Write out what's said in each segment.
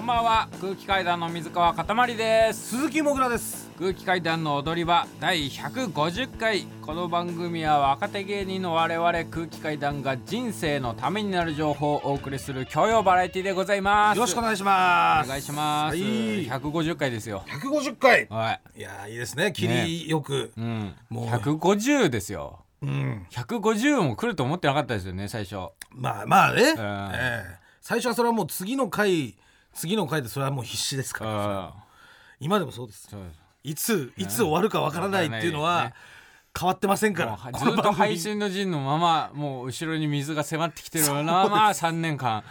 こんばんは。空気階段の水川かたまりです。鈴木もぐらです。空気階段の踊り場第150回。この番組は若手芸人の我々空気階段が人生のためになる情報をお送りする教養バラエティでございます。よろしくお願いします。お願いします、はい。150回ですよ。150回。はい。いやーいいですね。切りよく、うん。もう。150ですよ。うん。150も来ると思ってなかったですよね最初。まあまあね、ん。ええ。最初はそれはもう次の回次の回でそれはもう必死ですから。あ今でもそうです。いついつ終わるかわからないっていうのは変わってませんから。ずっと配信の陣のままもう後ろに水が迫ってきてるようなまま3年間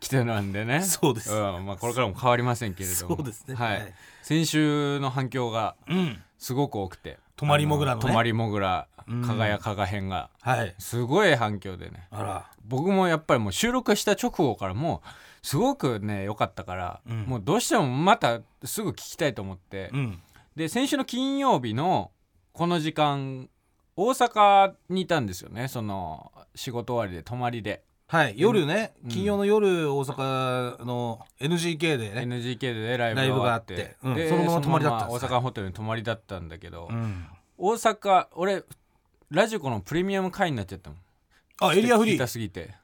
来てるんでね。そうです。んまあ、これからも変わりませんけれども。そうですね。はい。はい。先週の反響がうん。すごく多くて。泊まりもぐらのね。まりもぐらうんかがやかが編が。はい。すごい反響でね。あら。僕もやっぱりもう収録した直後からもうすごくね良かったから、うん。もうどうしてもまたすぐ聞きたいと思って、うん。で先週の金曜日のこの時間大阪にいたんですよね。その仕事終わりで泊まりで。はい夜ね、うん。金曜の夜大阪の NGK でね、NGK でライブライブがあって。てうん。でそのまま泊まりだった大阪ホテルに泊まりだったんだけど、うん。大阪俺ラジコのプレミアム会員になっちゃったもん。あエリアフリ聞きたーすぎて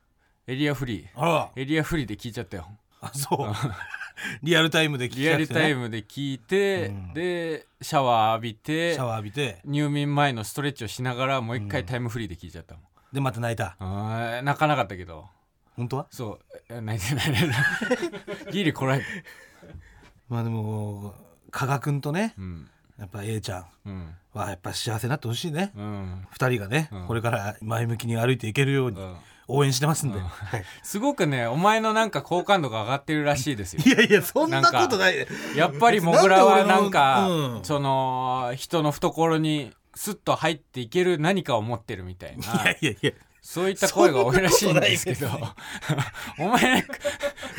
エリアフリー。あら。エリアフリーで聞いちゃったよ。あそう。リアルタイムで聞きリアルたくてねタイムで聞いて、うん。でシャワー浴びてシャワー浴びて。入眠前のストレッチをしながらもう一回タイムフリーで聞いちゃったもん、でまた泣いた。あー泣かなかったけど。本当は？そう。え泣いてない。泣いてないギリこらえてまあでも加賀くんとねうん。やっぱ A ちゃんうん。はやっぱ幸せになってほしいね。うん、二人がね、うん。これから前向きに歩いていけるように。うん応援してますんで、うんはい。すごくねお前のなんか好感度が上がってるらしいですよ。いやいやそんなことない。やっぱりモグラはなんかうん。その人の懐にスッと入っていける何かを持ってるみたいな。いやいやいや。そういった声が多いらしいんですけど。そんな お前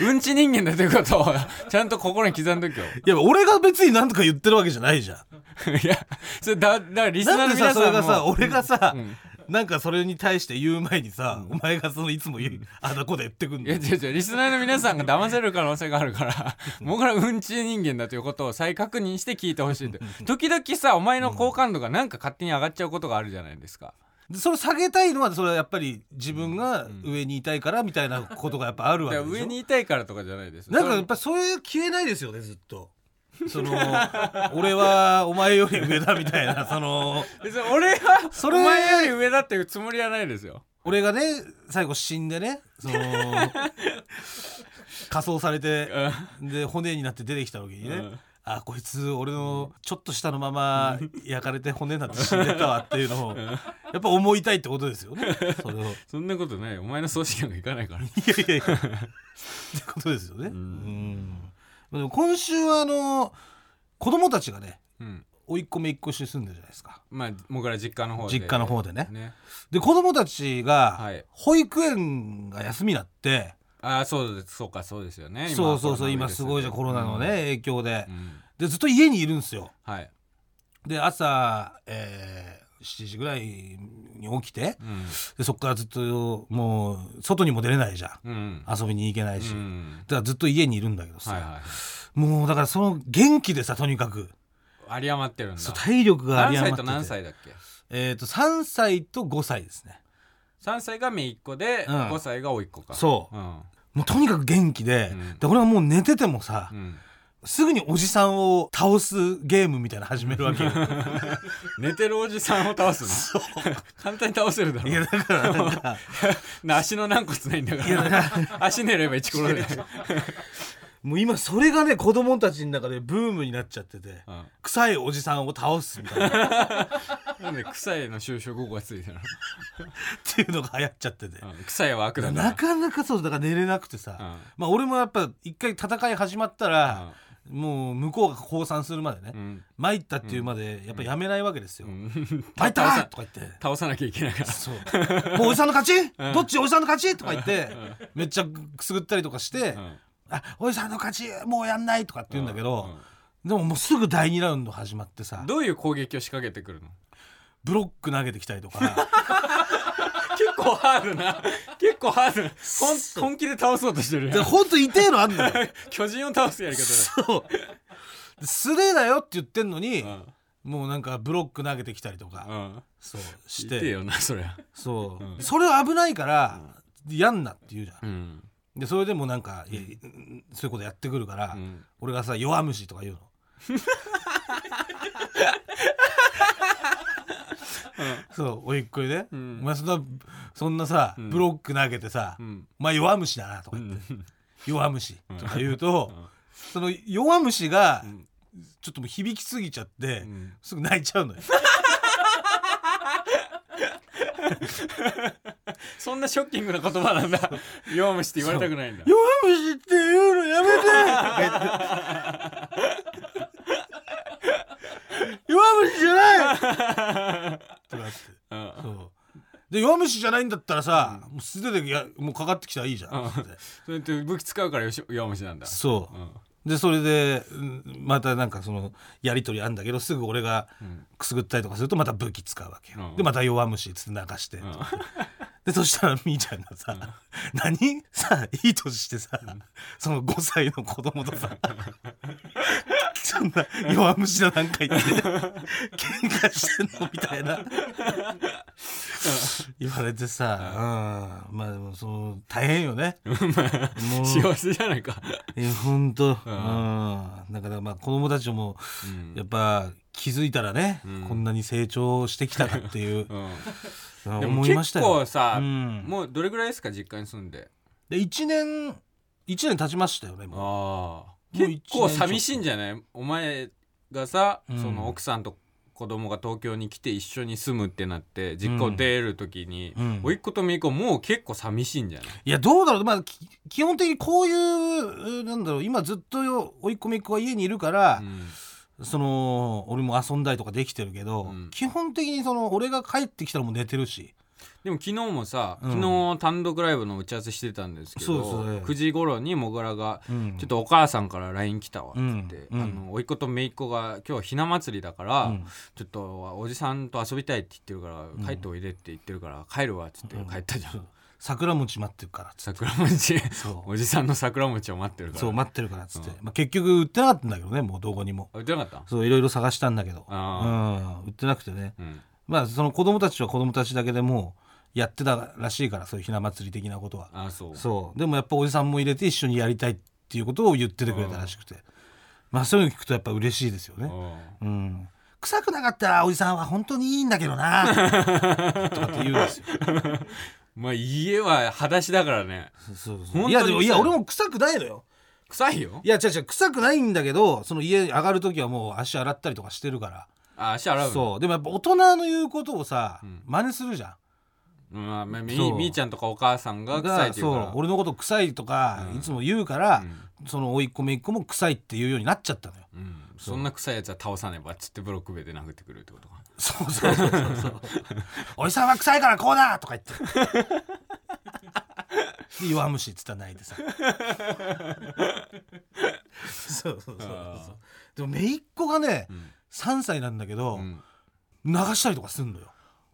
うんち人間だということをちゃんと心に刻んどきよ。いや俺が別に何とか言ってるわけじゃないじゃん。いやそれだだからリスナーの皆さんも。さそれがさ俺がさ、うんなんかそれに対して言う前にさ、お前がそのいつも言う、あだこで言ってくんいやの違う違う。リスナーの皆さんが騙せる可能性があるから僕らうんち人間だということを再確認して聞いてほしいんで時々さお前の好感度がなんか勝手に上がっちゃうことがあるじゃないですか。でそれ下げたいのはそれはやっぱり自分が上にいたいからみたいなことがやっぱあるわいけでしょ？や上にいたいからとかじゃないです。なんかやっぱそういう消えないですよねずっとその俺はお前より上だみたいな その別に俺はそれお前より上だっていうつもりはないですよ。俺がね最後死んでねその 仮装されてで骨になって出てきた時にね、うん。あこいつ俺のちょっと下のまま焼かれて骨になって死んでたわっていうのをやっぱ思いたいってことですよね それを。いそんなことない。お前の葬式なんか行かないから。やいやいや。ってことですよね、うん今週はあの子供たちがねうん。甥っ子姪っ子一緒に住んでるじゃないですか。まあ僕ら実家の方で。実家の方でね。ね。で子供たちがはい。保育園が休みになって、ああそうです。そうかそうですよね。そうそうそう今すごいじゃんコロナのね、影響で。う、んでずっと家にいるんですよ。はい。で朝、えー7時ぐらいに起きてうん。でそっからずっともう外にも出れないじゃん。うん。遊びに行けないし、うん。だからずっと家にいるんだけどさ、はいはいもうだからその元気でさとにかく。有り余ってるんだ。体力が有り余ってて。何歳と何歳だっけ？えっ、と3歳と5歳ですね。3歳が姪っ子で、うん。5歳が甥っ子か。そう。うん。もうとにかく元気で,、うん。で俺はもう寝ててもさ、うんすぐにおじさんを倒すゲームみたいなの始めるわけよ。寝てるおじさんを倒すの？簡単に倒せるだろ。いやだからなんかな 足の軟骨ないんだから。足寝れば一コロで、もう今それがね子供たちの中でブームになっちゃっててうん。臭いおじさんを倒すみたいな。っ なんで臭いの就職後がついてるの、ていうのが流行っちゃってて。うん臭いは悪だなかなかそうだから寝れなくてさ、うん。まあ俺もやっぱ一回戦い始まったら、もう向こうが降参するまでね、うん。参ったっていうまでやっぱやめないわけですよ、うん。参ったーとか言って。倒さなきゃいけないから。そう。もうおじさんの勝ち、どっちおじさんの勝ち？とか言って、めっちゃくすぐったりとかして、うん。あおじさんの勝ちもうやんないとかって言うんだけど、うん。うんでももうすぐ第2ラウンド始まってさ。どういう攻撃を仕掛けてくるの？ブロック投げてきたりとか結構ハードな結構ハードな本気で倒そうとしてる。でほんと痛えのあんのよ。巨人を倒すやり方そう。素手だよって言ってんのに、だもうなんかブロック投げてきたりとか、うん。うんそうししててよなそりゃ。そう、うん。それは危ないから、やんなって言うじゃん。うん。でそれでもなんか、そういうことやってくるから、うん。俺がさ弱虫とか言うの そうおいっ子にね、うん。お前そんなそんなさ、うん。ブロック投げてさ、うん。お前弱虫だなとかう言って、ん。弱虫。とか言うと、うん。その弱虫がうん。ちょっともう響きすぎちゃって、うん。すぐ泣いちゃうのよ。そんなショッキングな言葉なんだ。弱虫って言われたくないんだ。弱虫って言うのやめてとか言って！弱虫じゃないとかって。うん。そう。で弱虫じゃないんだったらさ、もう素手でやもうかかってきたらいいじゃん、うん。つって。それって武器使うから弱虫なんだ。そう。うん。でそれでうんまたなんかそのやり取りあんだけどすぐ俺がうん。くすぐったりとかするとまた武器使うわけよ、うん。でまた弱虫っつって流して、うん。でそしたらみーちゃんがさ、何？さいい年してさ、その5歳の子供とさ そんな弱虫だなんか言って喧嘩してんのみたいな。言われてさ、うん、まあでもその大変よね。もう幸せじゃないか。いやほんと、ううん。ん、だからまあ子供たちもうん。やっぱ気づいたらね、うん。こんなに成長してきたかっていう、うん。思いましたよ。結構さうん、もうどれぐらいですか実家に住んで？で1年1年経ちましたよねもう。ああ結構寂しいんじゃない？お前がさ、うん。その奥さんと子供が東京に来て一緒に住むってなって実家を出る時に、うん。甥っ子と姪っ子もう結構寂しいんじゃない？いやどうだろう？まあき基本的にこういうなんだろう？今ずっとよ甥っ子姪っ子が家にいるからう、ん。その俺も遊んだりとかできてるけど、うん。基本的にその俺が帰ってきたらもう寝てるしでも昨日もさ、うん。昨日単独ライブの打ち合わせしてたんですけどそね9時頃にもぐらがうん。ちょっとお母さんから LINE 来たわっつって、うんあの甥っ子と姪っ子が今日ひな祭りだから、うん。ちょっとおじさんと遊びたいって言ってるから、ん。帰っておいでって言ってるから帰るわっつって帰ったじゃん、桜餅待ってるから桜餅？おじさんの桜餅を待ってるから。そう待ってるからっつって、うん。まあ、結局売ってなかったんだけどねもうどこにも。あ売ってなかった？そういろいろ探したんだけど、うあ。ん、売ってなくてね。うんまあその子供たちは子供たちだけでもうやってたらしいからそういうひな祭り的なことは。あそう。そう。でもやっぱおじさんも入れて一緒にやりたいっていうことを言っててくれたらしくて。まあそういうの聞くとやっぱ嬉しいですよね。うん。うん。臭くなかったらおじさんは本当にいいんだけどな。とかって言うんですよ。まあ家は裸足だからね。そうそういやでもいや俺も臭くないのよ。臭いよ。いや違う違う臭くないんだけどその家上がる時はもう足洗ったりとかしてるからあ足洗う。のそう。でもやっぱ大人の言うことをさ、うん。真似するじゃん。うんまあみみそう。みーちゃんとかお母さんが臭いって言うか。らそう。俺のこと臭いとかうん。いつも言うから、うん。その甥っ子姪っ子も臭いっていうようになっちゃったのよ。うん。そんな臭いやつは倒さねばっつってブロック塀で殴ってくるってことか。そうそうそうそうそう おじさんは臭いからこうだとか言って。で弱虫っつったら泣いてさ。そうそうそうあそう。でも姪っ子がねうん3歳なんだけど、うん。流したりとかすんのよ。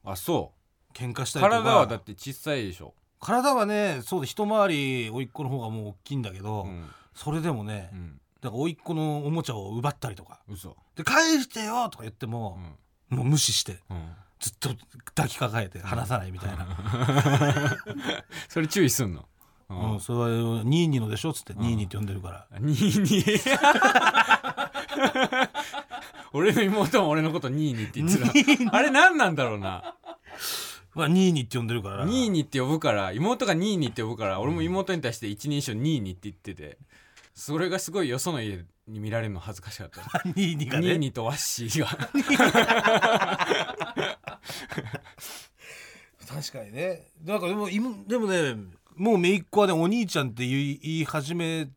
あそ喧嘩しうたりとか。体はだって小さいでしょ。体はねそうで一回り甥っ子の方がもう大きいんだけど、うん。それでもね、うん。だから甥っ子のおもちゃを奪ったりとか。嘘。で返してよとか言ってうも、ん。もう無視してうん。ずっと抱きかかえて離さないみたいな、それ注意すんの？うん。それはニーニのでしょ？っつって、ん。ニーニって呼んでるから。ニーニ。ー 俺の妹も俺のことニーニって言ってた。あれ何なんだろうな。まあニーニって呼んでるから。ニーニって呼ぶから妹がニーニって呼ぶから俺も妹に対して一人称ニーニって言っててそれがすごいよその家に見られるの恥ずかしかった。ニーニがね。ニーニとワッシーが。確かにね。なんかでも今でもねもう姪っ子はねお兄ちゃんって言い言い始め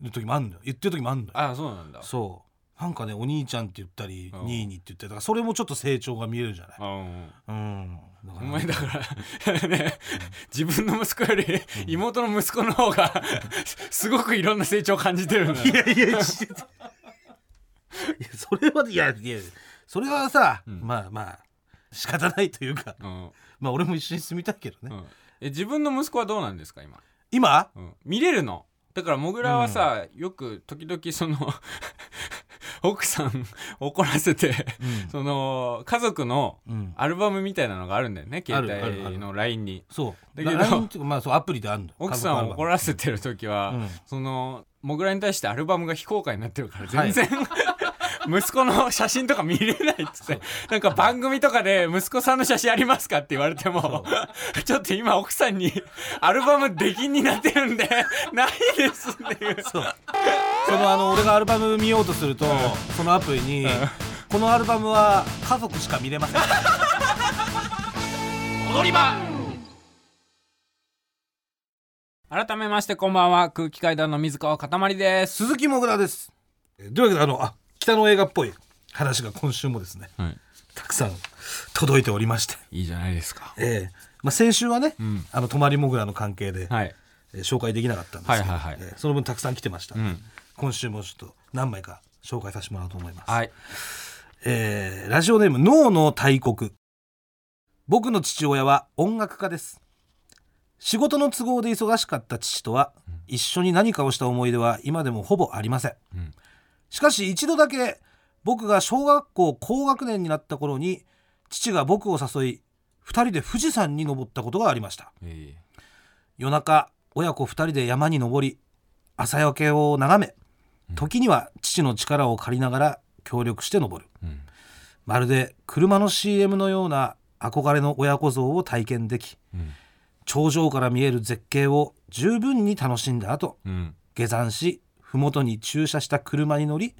る時もあんのよ。言ってる時もあんのよ。あそうなんだ。そう。なんかねお兄ちゃんって言ったりうん。ニーニって言ったりだからそれもちょっと成長が見えるじゃない？あうん。うん。だからお前だからね自分の息子より妹の息子の方が すごくいろんな成長を感じてるんだいやいやちいやそれはいやいやそれはさ、うん。まあまあ仕方ないというか。うん。まあ俺も一緒に住みたいけどね、うんえ自分の息子はどうなんですか今、今？うん、見れるの？だからモグラはさ、よく時々その 奥さん 怒らせてうん。その家族のうん。アルバムみたいなのがあるんだよね携あるあるある。帯の LINE に。そう。だけど LINE っていうかまあそうアプリであるの奥さんを怒ららせてる時は、うん。そのモグラに対してアルバムが非公開になってるからはい。全然、息子の写真とか見れないっつってなんか番組とかで息子さんの写真ありますかって言われてもちょっと今奥さんにアルバム出禁になってるんで ないですっていう。そう。そのあの俺がアルバム見ようとするとそのアプリにこのアルバムは家族しか見れません。踊り場。改めましてこんばんは。空気階段の水川かたまりです。鈴木もぐらです。えというわけであのあ北の映画っぽい話が今週もですねはい。たくさん届いておりまして。いいじゃないですか。ええ。まあ、先週はね、ん。あの泊まりもぐらの関係で、はい。えー紹介できなかったんですけど、はいはいはい。えーその分たくさん来てました、うん。今週もちょっと何枚か紹介させてもらおうと思います、はい。えーラジオネーム脳の大国。僕の父親は音楽家です。仕事の都合で忙しかった父とは一緒に何かをした思い出は今でもほぼありません、うんしかし一度だけ僕が小学校高学年になった頃に父が僕を誘い2人で富士山に登ったことがありました。え夜中親子2人で山に登り朝焼けを眺め時には父の力を借りながら協力して登る。えうん。まるで車の CM のような憧れの親子像を体験できうん。頂上から見える絶景を十分に楽しんだ後うん。下山し麓に駐車した車に乗り、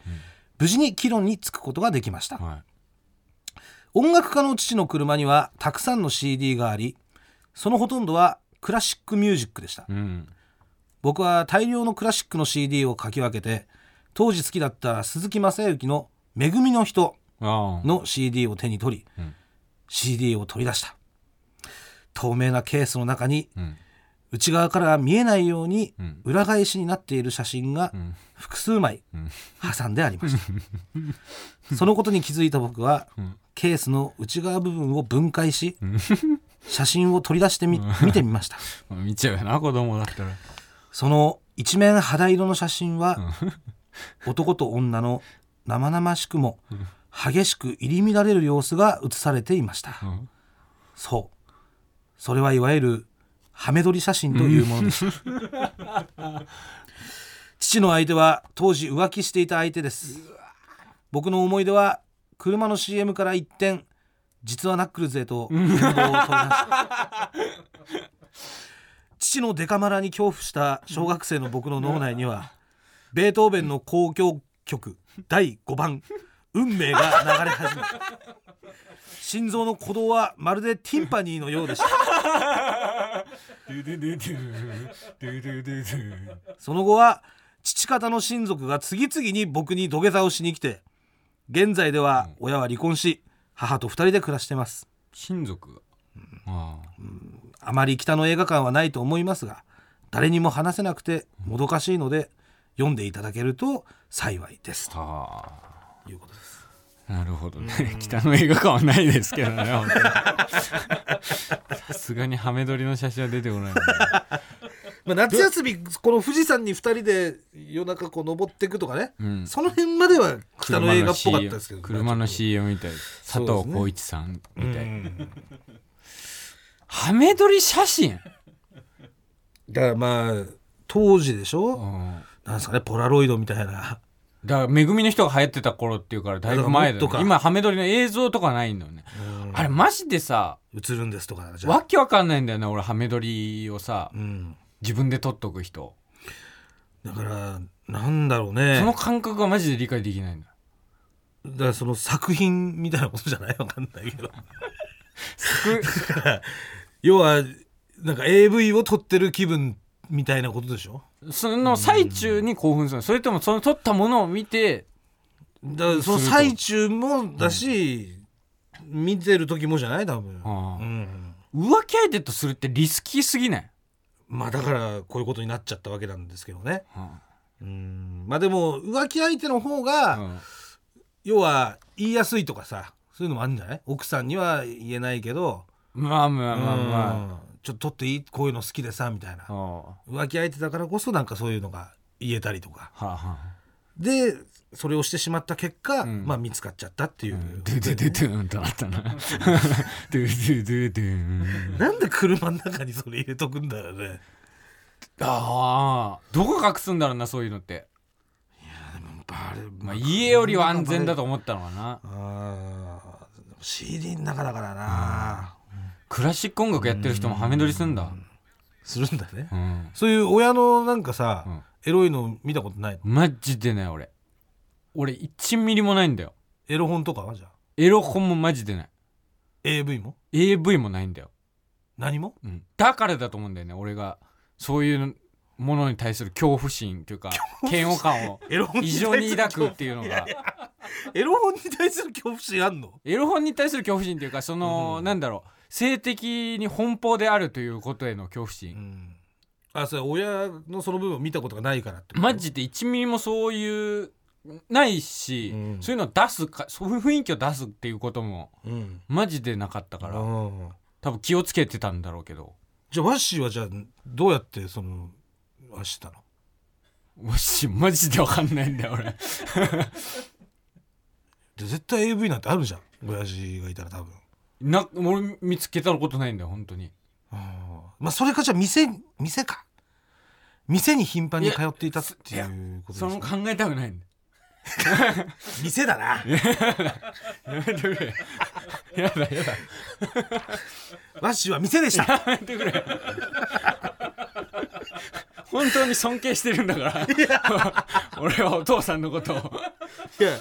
無事に帰路に着くことができました。は音楽家の父の車にはたくさんの CD がありそのほとんどはクラシックミュージックでした。いうん。僕は大量のクラシックの CD をかき分けて当時好きだった鈴木雅之の「めぐみの人あ」あ。の CD を手に取り、うん。CD を取り出した。透明なケースの中にうん内側から見えないようにうん。裏返しになっている写真がうん。複数枚うん。挟んでありました。そのことに気づいた僕はうん。ケースの内側部分を分解しん。写真を取り出してみ見てみました。見ちゃうよな子供だったら。その一面肌色の写真は男と女の生々しくも激しく入り乱れる様子が写されていました。うん。そう。それはいわゆるハメ撮り写真というものでした 父の相手は当時浮気していた相手です。僕の思い出は車の CM から一転実はナックルズへと父のデカマラに恐怖した小学生の僕の脳内にはベートーベンの交響曲第5番「運命」が流れ始め心臓の鼓動はまるでティンパニーのようでしたその後は父方の親族が次々に僕に土下座をしに来て現在では親は離婚し、母と2人で暮らしてます親族、うんああまり北の映画館はないと思いますが誰にも話せなくてもどかしいので、読んでいただけると幸いですということですなるほどね。北の映画館はないですけどね さすがにハメ撮りの写真は出てこないね。まあ、夏休みこの富士山に2人で夜中こう登っていくとかね、うん。その辺までは北の映画っぽかったですけど車の CM みたい。佐藤浩市さんみたい。な、ハメ撮り写真、だからまあ当時でしうょん。なんですかねポラロイドみたいなだからめぐみの人が流行ってた頃っていうからだいぶ前だよ、だ、今ハメ撮りの映像とかないんだよね、あれマジでさ映るんですとかじゃわけわかんないんだよね俺ハメ撮りをさ。うん。自分で撮っとく人、だからなんだろうね。その感覚がマジで理解できないんだ。だからその作品みたいなことじゃない？わかんないけど。だから要はなんか AV を撮ってる気分みたいなことでしょ？その最中に興奮する。のそれともその撮ったものを見てだその最中もだし、見てる時もじゃない？多分、ああ。うん、浮気相手とするってリスキーすぎない、まあだからこういうことになっちゃったわけなんですけどね。うんうん。まあでも浮気相手の方が、うん。要は言いやすいとかさそういうのもあるんじゃない？奥さんには言えないけど。まあまあまあまうんちょっと撮っていい？こういうの好きでさみたいな。浮気相手だからこそなんかそういうのが言えたりとか。はあはあでそれをしてしまった結果、ん。まあ見つかっちゃったっていう、ドゥドゥドゥドゥンとなったなドゥドゥドゥドゥンなんで車の中にそれ入れとくんだよねああどこ隠すんだろうなそういうのってバレまあ家よりは安全だと思ったのかなあー CD の中だからな、クラシック音楽やってる人もハメ撮りすんだ。するんだね、うん。そういう親のなんかさ、うん。エロいの見たことないの？マジでない俺。俺1ミリもないんだよ。エロ本とかはじゃあ？エロ本もマジでない。AV も？AV もないんだよ、何も？うん、だからだと思うんだよね。俺がそういうものに対する恐怖心というか嫌悪感を異常に抱くっていうのが。エロ本に対する恐怖心あんの？エロ本に対する恐怖心というかその、なんだろう性的に奔放であるということへの恐怖心、うん。あそれ親のその部分を見たことがないからってマジで1ミリもそういうないし、うん。そういうのを出すかそういう雰囲気を出すっていうこともうん。マジでなかったからうん。多分気をつけてたんだろうけど。じゃあワッシーはじゃあどうやってそのあれしたの？わしマジでわかんないんだよ俺。で絶対 AV なんてあるじゃん。親父がいたら多分な俺見つけたことないんだよ本当に。まあそれかじゃあ店店か。店に頻繁に通っていたっていうことそですか？の考えたくないんだ 店だな。やめてくれ。やだやだ。ワッシーは店でした。やめてくれ。本当に尊敬してるんだから。俺はお父さんのことを、いや。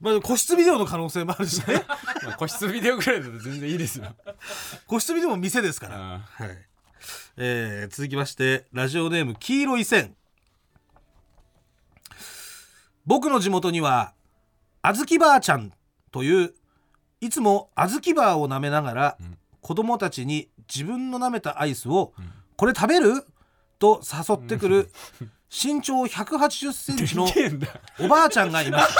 まあ個室ビデオの可能性もあるしね。まあ個室ビデオぐらいだと全然いいですよ。個室ビデオも店ですから。あはい。えー続きましてラジオネーム黄色い線。僕の地元にはあずきばあちゃんといういつもあずきバーを舐めながら、ん。子供たちに自分の舐めたアイスを、これ食べる？と誘ってくる、身長180センチのおばあちゃんがいます、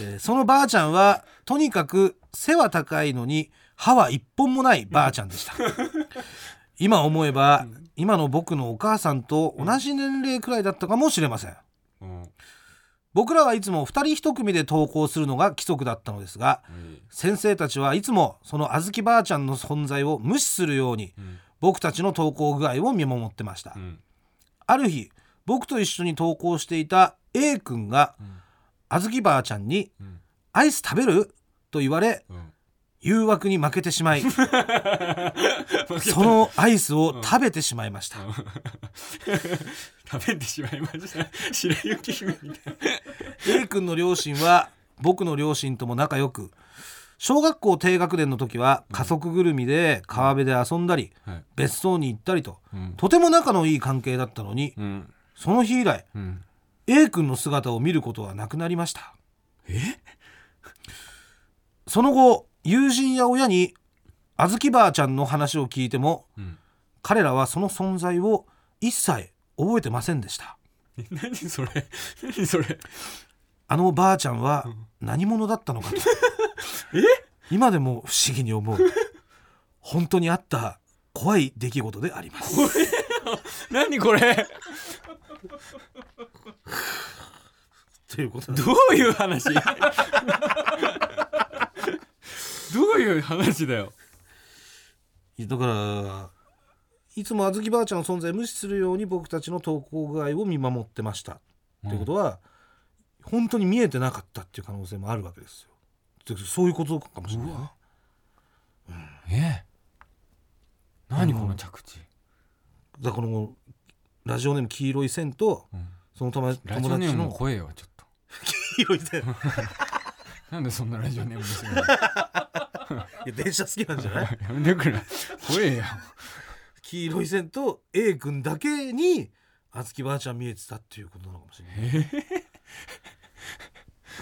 えーそのばあちゃんはとにかく背は高いのに歯は一本もないばあちゃんでした。今思えば、今の僕のお母さんと同じ年齢くらいだったかもしれません。うん僕らはいつも2人1組で登校するのが規則だったのですが先生たちはいつもそのあずきばあちゃんの存在を無視するようにん僕たちの登校具合を見守ってました、うん。ある日僕と一緒に登校していた A 君が、あずきばあちゃんにん「アイス食べる?」と言われうん。誘惑に負けてしまい そのアイスを食べてしまいました、食べてしまいました。白雪姫みたい A 君の両親は僕の両親とも仲良く小学校低学年の時は家族ぐるみで川辺で遊んだり、はい。別荘に行ったりと、うん。とても仲のいい関係だったのに、うん。その日以来うん A 君の姿を見ることはなくなりました。え？その後友人や親にあずきばあちゃんの話を聞いてもうん。彼らはその存在を一切覚えてませんでした。え何それ？何それ？あのばあちゃんは何者だったのかと。今でも不思議に思う。本当にあった怖い出来事であります。何これ？ということでどういう話？どういう話だよ？だからいつもあずきばあちゃんの存在を無視するように僕たちの投稿具合を見守ってました、ということは本当に見えてなかったっていう可能性もあるわけですよ。でそういうことかもしれない。ねえ何この着地？だからこのラジオネーム黄色い線と、んその友達ラジオネームもの。声よちょっと。黄色い線いなんでそんなラジオネームにするのや電車好きなんじゃない？やめてくれ。怖えよ黄色い線と A 君だけにあずきばあちゃん見えてたっていうことなのかもしれない、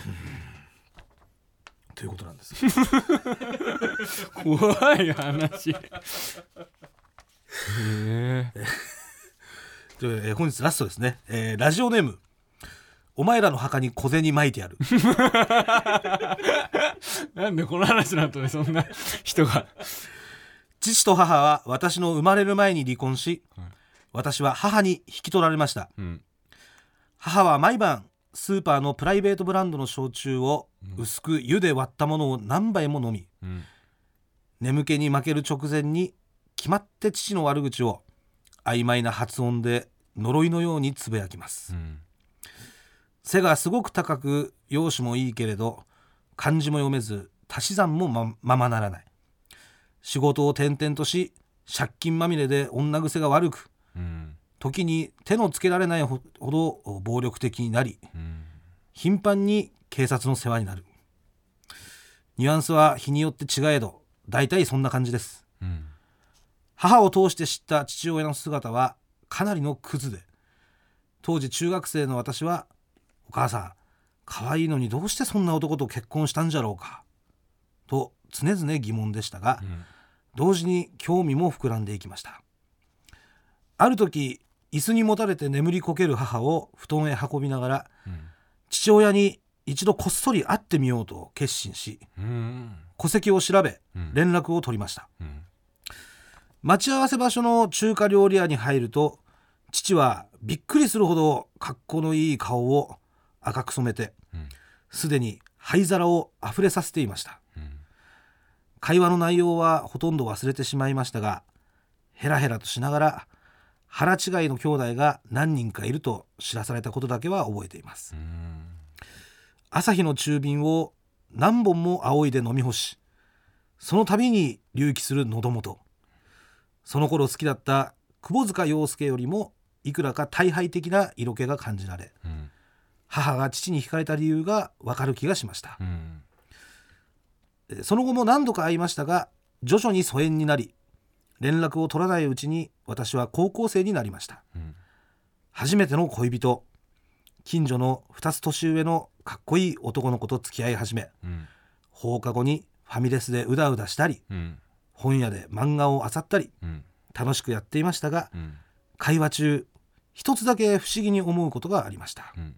うん。ということなんです。よ怖い話。へ え？えー本日ラストですね、えーラジオネーム。お前らの墓に小銭撒いてやる。なんでこの話の後でそんな人が。父と母は私の生まれる前に離婚し、はい。私は母に引き取られました。うん。母は毎晩スーパーのプライベートブランドの焼酎をうん。薄く湯で割ったものを何杯も飲みうん。眠気に負ける直前に決まって父の悪口を曖昧な発音で呪いのようにつぶやきます。うん。背がすごく高く容姿もいいけれど漢字も読めず足し算もまままならない。仕事を転々とし借金まみれで女癖が悪くうん。時に手のつけられないほほど暴力的になりうん。頻繁に警察の世話になる。ニュアンスは日によって違えど大体そんな感じです。うん母を通して知った父親の姿はかなりのクズで当時中学生の私は「お母さん可愛いのにどうしてそんな男と結婚したんじゃろうか」と常々疑問でしたがうん。同時に興味も膨らんでいきました。ある時椅子にもたれて眠りこける母を布団へ運びながらうん。父親に一度こっそり会ってみようと決心しうん。戸籍を調べうん。連絡を取りました。うん待ち合わせ場所の中華料理屋に入ると父はびっくりするほど格好のいい顔を赤く染めてうん。すでに灰皿をあふれさせていました。うん。会話の内容はほとんど忘れてしまいましたがヘラヘラとしながら腹違いの兄弟が何人かいると知らされたことだけは覚えています。うん。朝日の中瓶を何本も仰いで飲み干しその度に隆起する喉元その頃好きだった窪塚洋介よりもいくらか大敗的な色気が感じられうん。母が父に惹かれた理由がわかる気がしました。うん。えその後も何度か会いましたが徐々に疎遠になり連絡を取らないうちに私は高校生になりました。うん。初めての恋人近所の2つ年上のかっこいい男の子と付き合い始めうん。放課後にファミレスでうだうだしたりうん本屋で漫画を漁ったりうん。楽しくやっていましたがうん。会話中一つだけ不思議に思うことがありました。うん。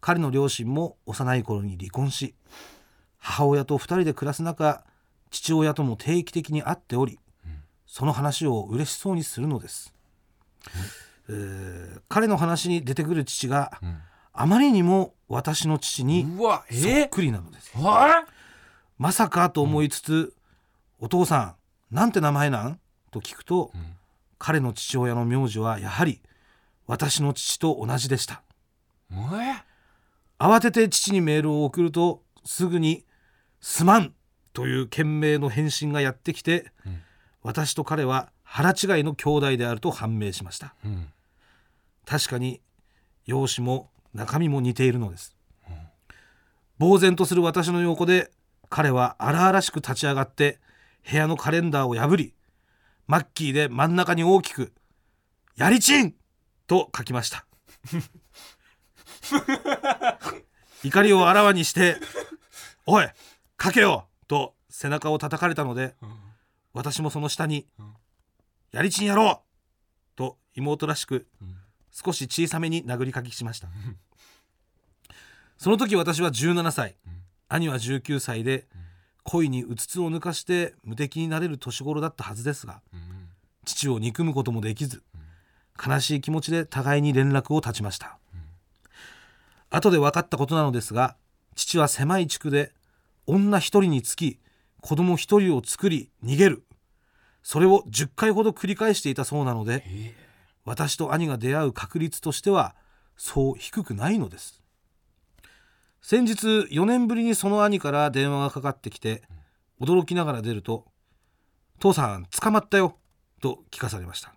彼の両親も幼い頃に離婚し母親と2人で暮らす中父親とも定期的に会っておりうん。その話を嬉しそうにするのです、えー彼の話に出てくる父がうん。あまりにも私の父にうわそっえくりなのです。はまさかと思いつつ、お父さんなんて名前なん？と聞くと、うん。彼の父親の名字はやはり私の父と同じでした。え慌てて父にメールを送るとすぐに「すまん!」という懸命の返信がやってきて、うん。私と彼は腹違いの兄弟であると判明しました。うん。確かに容姿も中身も似ているのです、呆然とする私の横で彼は荒々しく立ち上がって部屋のカレンダーを破りマッキーで真ん中に大きく「やりちん!」と書きました。怒りをあらわにして「おい書けよ!」と背中を叩かれたのでうん。私もその下にうん「やりちんやろう!」と妹らしくうん。少し小さめに殴り書きしました。その時私は17歳うん。兄は19歳で恋にうつつを抜かして無敵になれる年頃だったはずですがうん。父を憎むこともできず悲しい気持ちで互いに連絡を絶ちました。後で分かったことなのですが父は狭い地区で女一人につき子供一人を作り逃げる。それを10回ほど繰り返していたそうなのでえ。私と兄が出会う確率としてはそう低くないのです先日4年ぶりにその兄から電話がかかってきて驚きながら出ると「父さん捕まったよ」と聞かされました。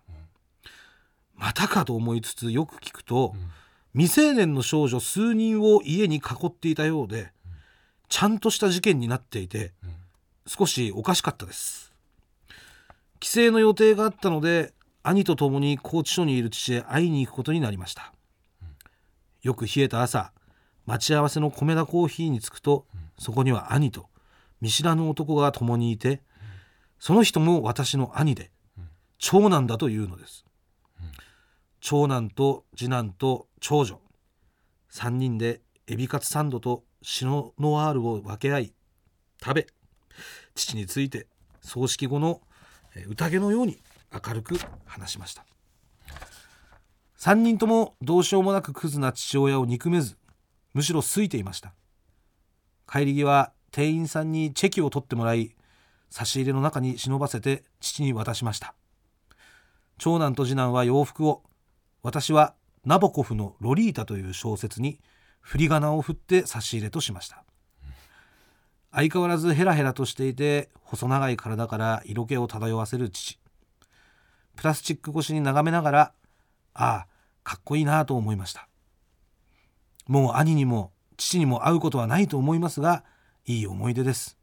またかと思いつつよく聞くとうん。未成年の少女数人を家に囲っていたようでちゃんとした事件になっていてうん。少しおかしかったです。帰省の予定があったので兄と共に拘置所にいる父へ会いに行くことになりました、よく冷えた朝待ち合わせの米田コーヒーに着くと、そこには兄と見知らぬ男が共にいて、その人も私の兄で、長男だというのです、長男と次男と長女。3人でエビカツサンドとシノノワールを分け合い食べ父について葬式後のえー宴のように明るく話しました。3人ともどうしようもなくクズな父親を憎めずむしろ好いていました。帰り際店員さんにチェキを取ってもらい差し入れの中に忍ばせて父に渡しました。長男と次男は洋服を私はナボコフの「ロリータ」という小説に振り仮名を振って差し入れとしました。相変わらずヘラヘラとしていて細長い体から色気を漂わせる父。プラスチック越しに眺めながらああかっこいいなと思いました。もう兄にも父にも会うことはないと思いますがいい思い出です。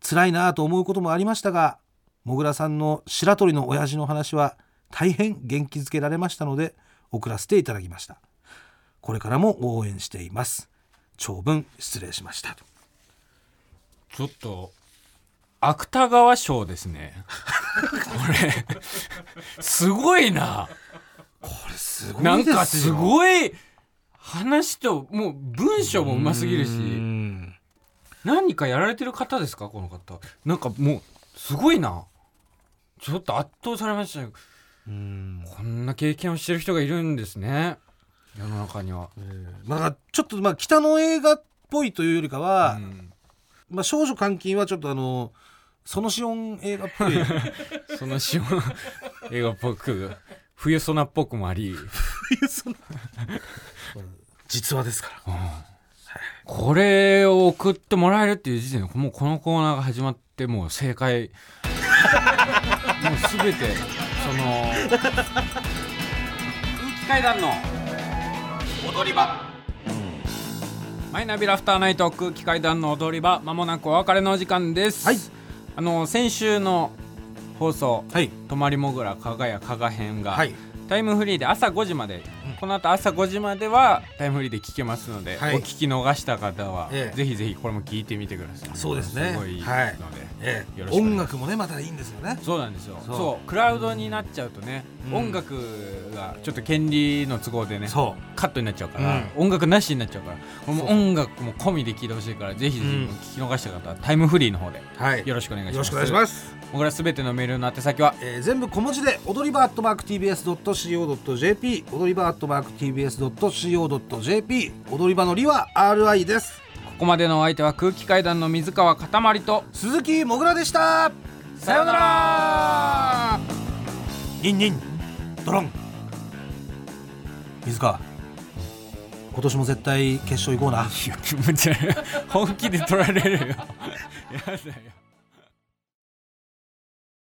辛いなと思うこともありましたがもぐらさんの白鳥の親父の話は大変元気づけられましたので送らせていただきました。これからも応援しています。長文失礼しました。ちょっと芥川賞ですね。これすごいな。これすごなんいですよ。かすごい話ともう文章もうますぎるし。うん。何かやられてる方ですか？この方。なんかもうすごいな。ちょっと圧倒されましたよ。うん。こんな経験をしてる人がいるんですね。世の中には、まあちょっとまあ北の映画っぽいというよりかは、うん。まあ少女監禁はちょっとあの そのシオン映画っぽい。その塩映画っぽく冬ソナっぽくもあり。その実話ですから。これを送ってもらえるっていう時点でもうこのコーナーが始まってもう正解。もう全てその空気階段の踊り場。マイナビラフターナイト空気階段の踊り場。まもなくお別れのお時間です、はい。あの先週の放送はい「泊まりもぐら加賀屋加賀編」が、はい。タイムフリーで朝5時まで、この後朝5時まではタイムフリーで聞けますので、はい。お聞き逃した方は、ええ。ぜひぜひこれも聞いてみてください。そうですね。すごいので、はい。ええよろしくお願いします。音楽もねまたいいんですよね。そうなんですよ。そそううクラウドになっちゃうとね、うん。音楽がちょっと権利の都合でねそカットになっちゃうから、音楽なしになっちゃうからこのそう音楽も込みで聞いてほしいからぜひぜひうん。聞き逃した方はタイムフリーの方でうはい。よろしくお願いします。よろしくお願いします。僕らすべてのメールの宛先はえー全部小文字で踊り場アットマーク TBS.CO.JP 踊り場アットマーク TBS.CO.JP 踊り場のりは RI です。ここまでのお相手は空気階段の水川かたまりと鈴木もぐらでした。さようなら。ニンニン。ドロン。水川。今年も絶対決勝行こうな。いや気持ち悪い。本気で取られるよ。やだよ